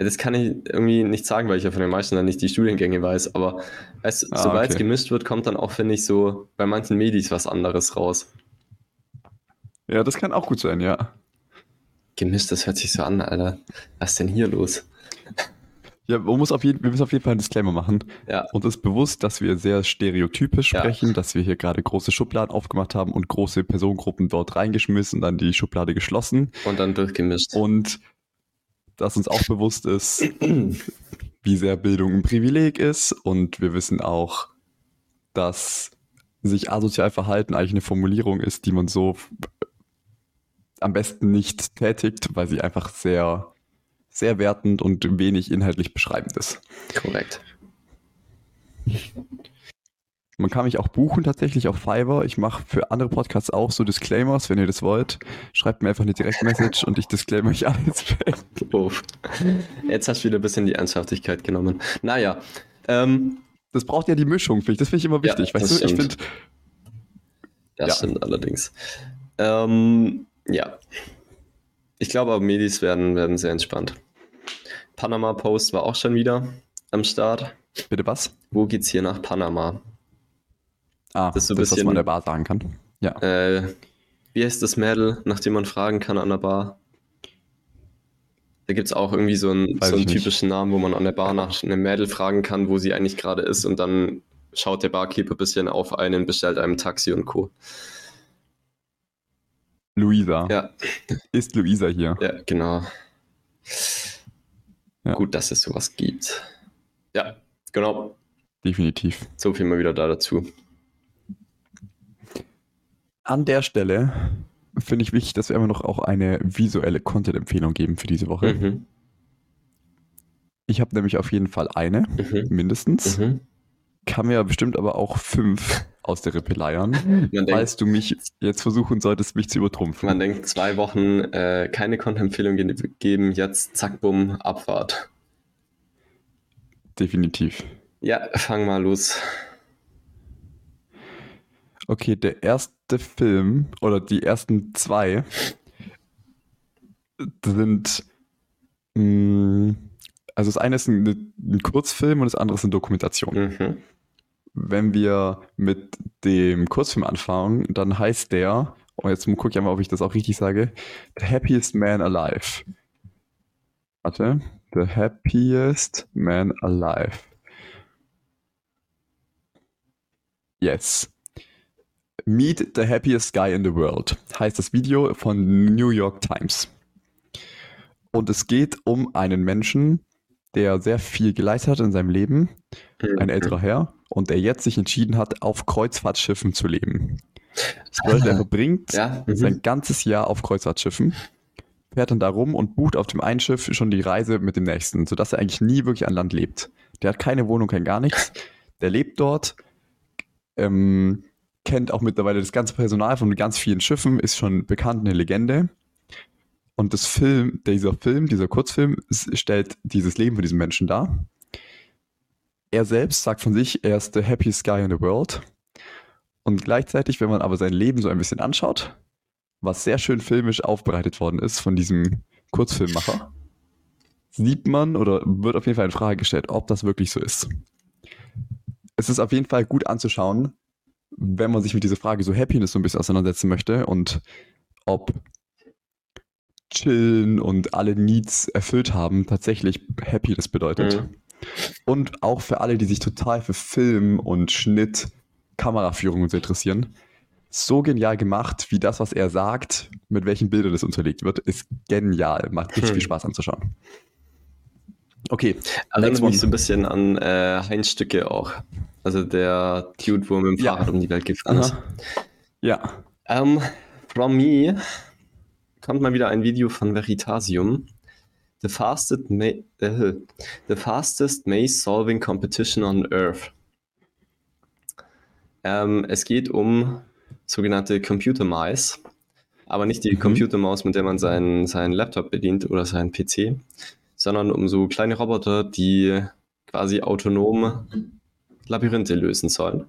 Das kann ich irgendwie nicht sagen, weil ich ja von den meisten dann nicht die Studiengänge weiß, aber du, Ah, sobald es okay. gemischt wird, kommt dann auch, finde ich, so bei manchen Medis was anderes raus. Ja, das kann auch gut sein, ja. Gemischt, das hört sich so an, Alter. Was ist denn hier los? Ja, man muss auf jeden, wir müssen auf jeden Fall einen Disclaimer machen. Ja. Uns ist bewusst, dass wir sehr stereotypisch Ja. sprechen, dass wir hier gerade große Schubladen aufgemacht haben und große Personengruppen dort reingeschmissen und dann die Schublade geschlossen. Und dann durchgemischt. Und dass uns auch bewusst ist, wie sehr Bildung ein Privileg ist. Und wir wissen auch, dass sich asozial verhalten eigentlich eine Formulierung ist, die man so am besten nicht tätigt, weil sie einfach sehr, sehr wertend und wenig inhaltlich beschreibend ist. Korrekt. Man kann mich auch buchen tatsächlich auf Fiverr. Ich mache für andere Podcasts auch so Disclaimers, wenn ihr das wollt. Schreibt mir einfach eine Direktmessage und ich disclaimer euch alles weg. Uff. Jetzt hast du wieder ein bisschen die Ernsthaftigkeit genommen. Naja. Ähm, Das braucht ja die Mischung, finde ich. Das finde ich immer Ja, wichtig. das weißt du, ich finde, Das Ja. stimmt allerdings. Ähm, ja. Ich glaube aber, Medis werden, werden sehr entspannt. Panama Post war auch schon wieder am Start. Bitte was? Wo geht's hier nach Panama? Ah, Das das, ist so ein was bisschen- man der Bar sagen kann. Ja. Äh, wie heißt das Mädel, nach dem man fragen kann an der Bar? Da gibt es auch irgendwie so einen, so einen ich nicht. typischen Namen, wo man an der Bar nach einem Mädel fragen kann, wo sie eigentlich gerade ist und dann schaut der Barkeeper ein bisschen auf einen, bestellt einem Taxi und Co. Luisa. Ja, Ist Luisa hier? ja, genau. Ja. Gut, dass es sowas gibt. Ja, genau. Definitiv. So viel mal wieder da dazu. An der Stelle finde ich wichtig, dass wir immer noch auch eine visuelle Content-Empfehlung geben für diese Woche. Mhm, Ich habe nämlich auf jeden Fall eine, mhm, mindestens. mhm. Kann mir bestimmt aber auch fünf aus der Rippe leiern, falls du mich jetzt versuchen solltest, mich zu übertrumpfen. man denkt, zwei Wochen äh, keine Content-Empfehlung ge- geben, jetzt zack, bumm, Abfahrt. Definitiv. Ja, fang mal los. Okay, der erste Film oder die ersten zwei sind. mh, also das eine ist ein, ein Kurzfilm und das andere ist eine Dokumentation. Mhm. Wenn wir mit dem Kurzfilm anfangen, dann heißt der, und jetzt gucke ich mal, ob ich das auch richtig sage, The Happiest Man Alive. Warte. The Happiest Man Alive. Yes. Meet the Happiest Guy in the World heißt das Video von New York Times. Und es geht um einen Menschen, der sehr viel geleistet hat in seinem Leben, ein älterer Herr, und der jetzt sich entschieden hat, auf Kreuzfahrtschiffen zu leben. Das bedeutet, er verbringt Ja, mhm. sein ganzes Jahr auf Kreuzfahrtschiffen, fährt dann da rum und bucht auf dem einen Schiff schon die Reise mit dem nächsten, sodass er eigentlich nie wirklich an Land lebt. Der hat keine Wohnung, kein gar nichts. Der lebt dort, ähm, kennt auch mittlerweile das ganze Personal von ganz vielen Schiffen, ist schon bekannt, eine Legende. Und das Film, dieser Film, dieser Kurzfilm, stellt dieses Leben von diesem Menschen dar. Er selbst sagt von sich, er ist the happiest guy in the world. Und gleichzeitig, wenn man aber sein Leben so ein bisschen anschaut, was sehr schön filmisch aufbereitet worden ist von diesem Kurzfilmmacher, sieht man oder wird auf jeden Fall in Frage gestellt, ob das wirklich so ist. Es ist auf jeden Fall gut anzuschauen, wenn man sich mit dieser Frage so Happiness so ein bisschen auseinandersetzen möchte und ob Chillen und alle Needs erfüllt haben tatsächlich Happiness bedeutet. Mhm. Und auch für alle, die sich total für Film und Schnitt, Kameraführung und so interessieren. So genial gemacht, wie das, was er sagt, mit welchen Bildern das unterlegt wird, ist genial. Macht richtig Hm. viel Spaß anzuschauen. Okay, mich one. so ein bisschen an äh, Heinz Stücke auch. Also der Dude, wo er mit dem Ja. Fahrrad um die Welt gefahren ist. Ja, Ähm, from me kommt mal wieder ein Video von Veritasium. The fastest, ma äh, the fastest maze solving competition on Earth. Ähm, es geht um sogenannte Computer Mice, aber nicht die Mhm. Computermaus, mit der man seinen, seinen Laptop bedient oder seinen PC, sondern um so kleine Roboter, die quasi autonom Labyrinthe lösen sollen.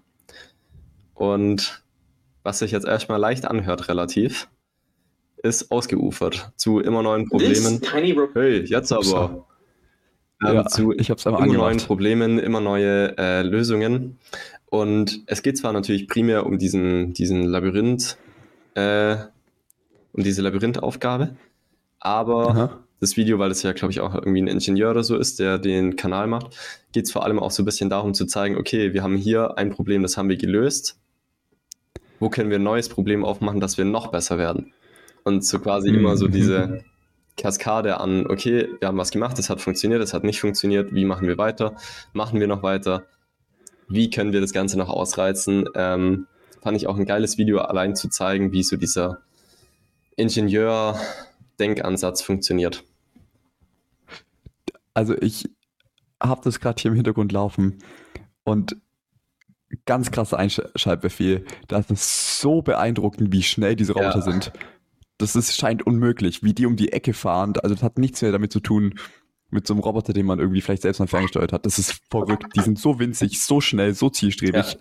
Und was sich jetzt erstmal leicht anhört, relativ, ist ausgeufert zu immer neuen Problemen. Hey, jetzt aber. Ähm, ja zu ich habe es einmal immer neuen angemacht. Problemen, immer neue äh, Lösungen. Und es geht zwar natürlich primär um diesen, diesen Labyrinth, äh, um diese Labyrinthaufgabe, aber Aha. Das Video, weil es ja, glaube ich, auch irgendwie ein Ingenieur oder so ist, der den Kanal macht, geht es vor allem auch so ein bisschen darum zu zeigen, okay, wir haben hier ein Problem, das haben wir gelöst. Wo können wir ein neues Problem aufmachen, dass wir noch besser werden? Und so quasi Mhm. immer so diese Kaskade an, okay, wir haben was gemacht, es hat funktioniert, es hat nicht funktioniert, wie machen wir weiter? Machen wir noch weiter? Wie können wir das Ganze noch ausreizen? Ähm, fand ich auch ein geiles Video, allein zu zeigen, wie so dieser Ingenieur-Denkansatz funktioniert. Also ich habe das gerade hier im Hintergrund laufen und ganz krasser Einschaltbefehl. Das ist so beeindruckend, wie schnell diese Roboter Ja. sind. Das ist, scheint unmöglich, wie die um die Ecke fahren. Also das hat nichts mehr damit zu tun mit so einem Roboter, den man irgendwie vielleicht selbst mal ferngesteuert hat. Das ist verrückt. Die sind so winzig, so schnell, so zielstrebig.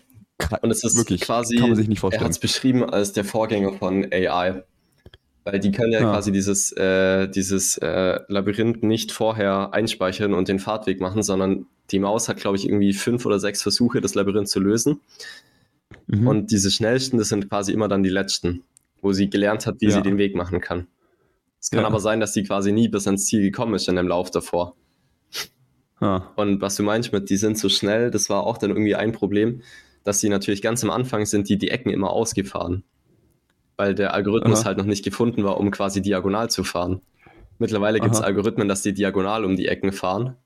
Ja. Und es ist Wirklich, quasi, kann man sich nicht er vorstellen. hat es beschrieben als der Vorgänger von AI. Weil die können ja, Ja. quasi dieses, äh, dieses äh, Labyrinth nicht vorher einspeichern und den Fahrtweg machen, sondern die Maus hat, glaube ich, irgendwie fünf oder sechs Versuche, das Labyrinth zu lösen. Mhm. Und diese schnellsten, das sind quasi immer dann die letzten, wo sie gelernt hat, wie Ja. sie den Weg machen kann. Es kann Ja. aber sein, dass sie quasi nie bis ans Ziel gekommen ist in dem Lauf davor. ah, Und was du meinst mit, die sind so schnell, das war auch dann irgendwie ein Problem, dass sie natürlich ganz am Anfang sind, die die Ecken immer ausgefahren. Weil der Algorithmus Aha. halt noch nicht gefunden war, um quasi diagonal zu fahren. Mittlerweile gibt es. Algorithmen, dass die diagonal um die Ecken fahren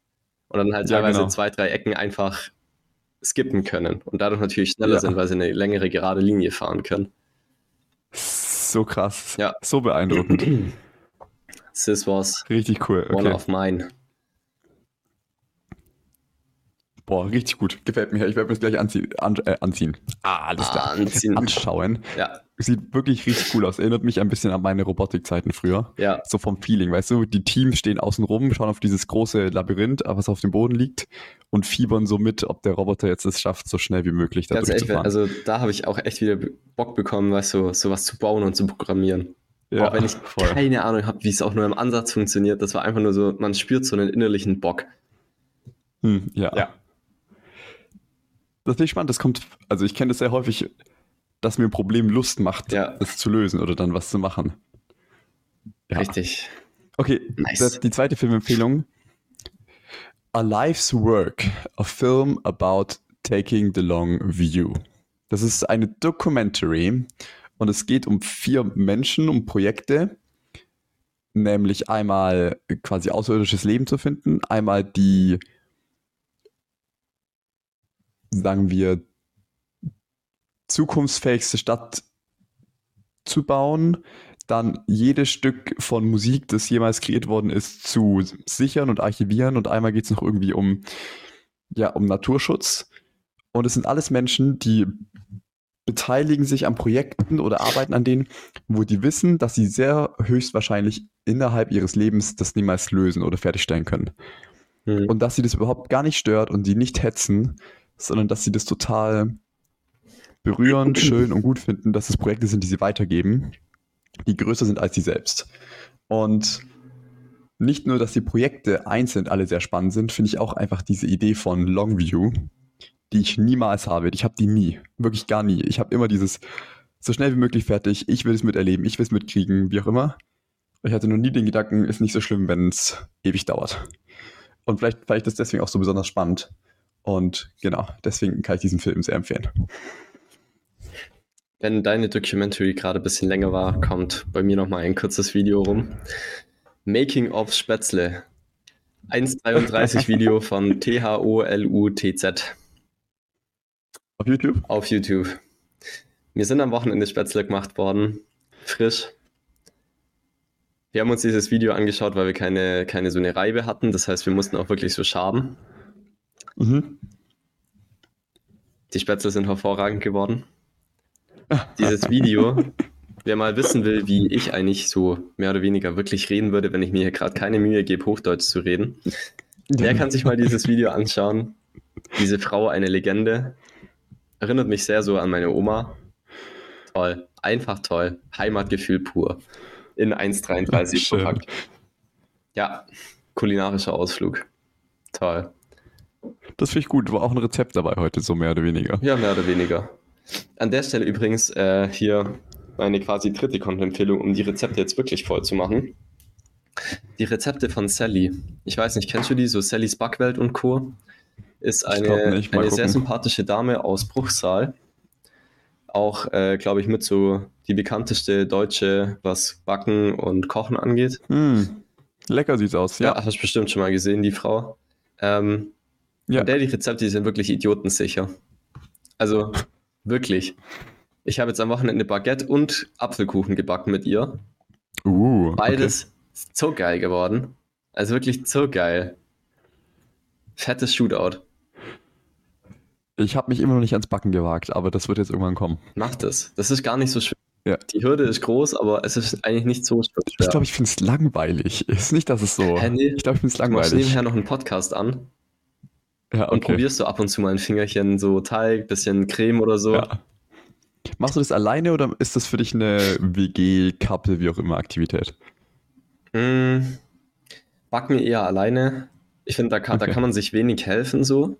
und dann halt Ja, teilweise genau. zwei, drei Ecken einfach skippen können und dadurch natürlich schneller Ja. sind, weil sie eine längere gerade Linie fahren können. so krass. Ja. So beeindruckend. This was Richtig cool. one Okay. of mine. Boah, richtig gut. Gefällt mir. Ich werde mir das gleich anziehen. An, äh, anziehen. Ah, alles klar. Anziehen. Anschauen. Ja, Sieht wirklich richtig cool aus. Erinnert mich ein bisschen an meine Robotikzeiten früher. ja, So vom Feeling, weißt du? Die Teams stehen außen rum, schauen auf dieses große Labyrinth, was auf dem Boden liegt und fiebern so mit, ob der Roboter jetzt es schafft, so schnell wie möglich da ganz ehrlich, also da habe ich auch echt wieder Bock bekommen, weißt du, sowas zu bauen und zu programmieren. ja, auch wenn ich voll. keine Ahnung habe, wie es auch nur im Ansatz funktioniert. Das war einfach nur so, man spürt so einen innerlichen Bock. Hm, ja. Ja. Das finde ich spannend. Das kommt, also ich kenne das sehr häufig, dass mir ein Problem Lust macht, Ja. das zu lösen oder dann was zu machen. Ja. Richtig. Okay, Nice. das, die zweite Filmempfehlung. A Life's Work, a film about taking the long view. Das ist eine Documentary und es geht um vier Menschen, um Projekte, nämlich einmal quasi außerirdisches Leben zu finden, einmal die, sagen wir, zukunftsfähigste Stadt zu bauen, dann jedes Stück von Musik, das jemals kreiert worden ist, zu sichern und archivieren. Und einmal geht es noch irgendwie um, ja, um Naturschutz. Und es sind alles Menschen, die beteiligen sich an Projekten oder arbeiten an denen, wo die wissen, dass sie sehr höchstwahrscheinlich innerhalb ihres Lebens das niemals lösen oder fertigstellen können. Hm. Und dass sie das überhaupt gar nicht stört und die nicht hetzen, sondern dass sie das total berührend, schön und gut finden, dass es Projekte sind, die sie weitergeben, die größer sind als sie selbst. Und nicht nur, dass die Projekte einzeln alle sehr spannend sind, finde ich auch einfach diese Idee von Longview, die ich niemals habe. Ich habe die nie, wirklich gar nie. Ich habe immer dieses so schnell wie möglich fertig, ich will es miterleben, ich will es mitkriegen, wie auch immer. Ich hatte noch nie den Gedanken, ist nicht so schlimm, wenn es ewig dauert. Und vielleicht fand ich das deswegen auch so besonders spannend. Und genau, deswegen kann ich diesen Film sehr empfehlen. Wenn deine Documentary gerade ein bisschen länger war, kommt bei mir nochmal ein kurzes Video rum. Making of Spätzle. 1,33 Video von T-H-O-L-U-T-Z Auf YouTube? auf YouTube. Wir sind am Wochenende Spätzle gemacht worden. Frisch. Wir haben uns dieses Video angeschaut, weil wir keine, keine so eine Reibe hatten. Das heißt, wir mussten auch wirklich so schaben. Mhm. Die Spätzle sind hervorragend geworden. Dieses Video, wer mal wissen will, wie ich eigentlich so mehr oder weniger wirklich reden würde, wenn ich mir hier gerade keine Mühe gebe, Hochdeutsch zu reden, der kann sich mal dieses Video anschauen. Diese Frau, eine Legende. Erinnert mich sehr so an meine Oma. Toll. Einfach toll. Heimatgefühl pur. In 1,33 Schön. verpackt. Ja, kulinarischer Ausflug. Toll. Das finde ich gut. War auch ein Rezept dabei heute, so mehr oder weniger. Ja, mehr oder weniger. An der Stelle übrigens äh, hier meine quasi dritte Content-Empfehlung, um die Rezepte jetzt wirklich voll zu machen. Die Rezepte von Sally. Ich weiß nicht, kennst du die? So Sallys Backwelt und Co. Ist eine, eine sehr sympathische Dame aus Bruchsal. Auch, äh, glaube ich, mit so die bekannteste Deutsche, was Backen und Kochen angeht. Hm. Lecker sieht's aus, Ja, ja. hast du bestimmt schon mal gesehen, die Frau. Ähm, Ja. Die Rezepte, die sind wirklich idiotensicher. Also wirklich. Ich habe jetzt am Wochenende Baguette und Apfelkuchen gebacken mit ihr. Uh, okay. Beides ist so geil geworden. Also wirklich so geil. Fettes Shootout. Ich habe mich immer noch nicht ans Backen gewagt, aber das wird jetzt irgendwann kommen. Macht es. Das ist gar nicht so schwer. Ja. Die Hürde ist groß, aber es ist eigentlich nicht so schwer. Ich glaube, ich finde es langweilig. Ist nicht, dass es so. Hä, nee. Ich glaube, ich finde es langweilig. nebenher noch einen Podcast an. Ja, Und probierst du ab und zu mal ein Fingerchen so Teig, bisschen Creme oder so. Ja. Machst du das alleine oder ist das für dich eine WG-Couple, wie auch immer, Aktivität? Mm, back mir eher alleine. Ich finde, da kann, da Okay. kann man sich wenig helfen so.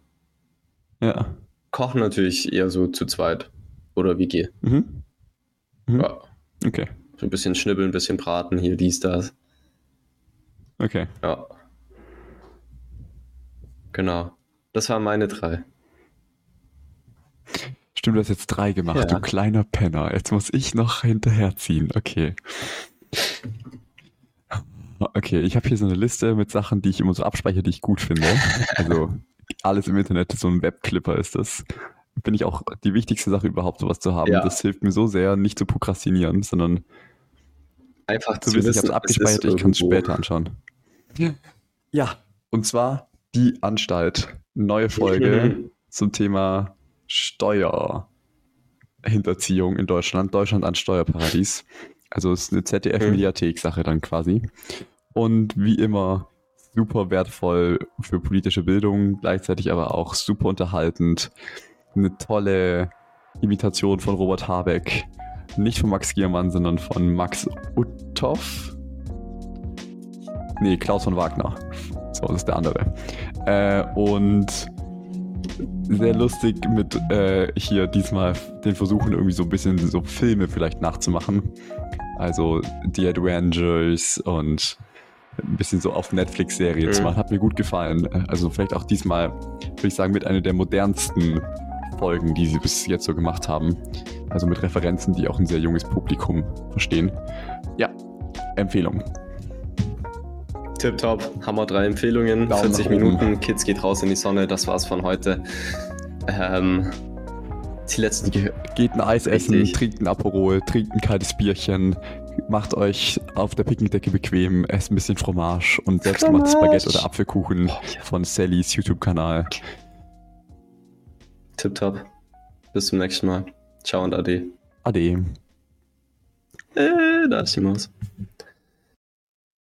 Ja. Kochen natürlich eher so zu zweit. Oder WG. Mhm. Mhm. Ja. Okay. So ein bisschen schnibbeln, ein bisschen braten, hier, dies, das. Okay. Ja. Genau. Das waren meine drei. Stimmt, du hast jetzt drei gemacht, Ja. du kleiner Penner. Jetzt muss ich noch hinterherziehen. Okay. Okay, ich habe hier so eine Liste mit Sachen, die ich immer so abspeichere, die ich gut finde. Also alles im Internet, so ein Webclipper ist das. Finde ich auch die wichtigste Sache überhaupt, sowas zu haben. Ja. Das hilft mir so sehr, nicht zu prokrastinieren, sondern Einfach zu wissen, ich habe es abgespeichert, ich kann es später anschauen. Ja, und zwar die Anstalt. Neue Folge Mhm. zum Thema Steuerhinterziehung in Deutschland. Deutschland ein Steuerparadies. Also es ist eine ZDF-Mediathek-Sache dann quasi. Und wie immer super wertvoll für politische Bildung, gleichzeitig aber auch super unterhaltend. Eine tolle Imitation von Robert Habeck. Nicht von Max Giermann, sondern von Max Uttoff. Nee, Klaus von Wagner. Das ist der andere. Äh, und sehr lustig mit äh, hier diesmal den Versuchen, irgendwie so ein bisschen so Filme vielleicht nachzumachen. Also The Avengers und ein bisschen so auf Netflix-Serien Mhm. zu machen. Hat mir gut gefallen. Also vielleicht auch diesmal, würde ich sagen, mit einer der modernsten Folgen, die sie bis jetzt so gemacht haben. Also mit Referenzen, die auch ein sehr junges Publikum verstehen. Ja, Empfehlung. Tipptopp, Hammer drei Empfehlungen, Daumen 40 nach oben. Minuten, Kids geht raus in die Sonne, das war's von heute. Ähm, die letzten Ge Geht ein Eis essen, Richtig. trinkt ein Aperol, trinkt ein kaltes Bierchen, macht euch auf der Picknickdecke bequem, esst ein bisschen Fromage und selbstgemachtes. Baguette oder Apfelkuchen von Sallys YouTube-Kanal. Tipptopp. Bis zum nächsten Mal. Ciao und Ade. Ade. Äh, da ist die Maus.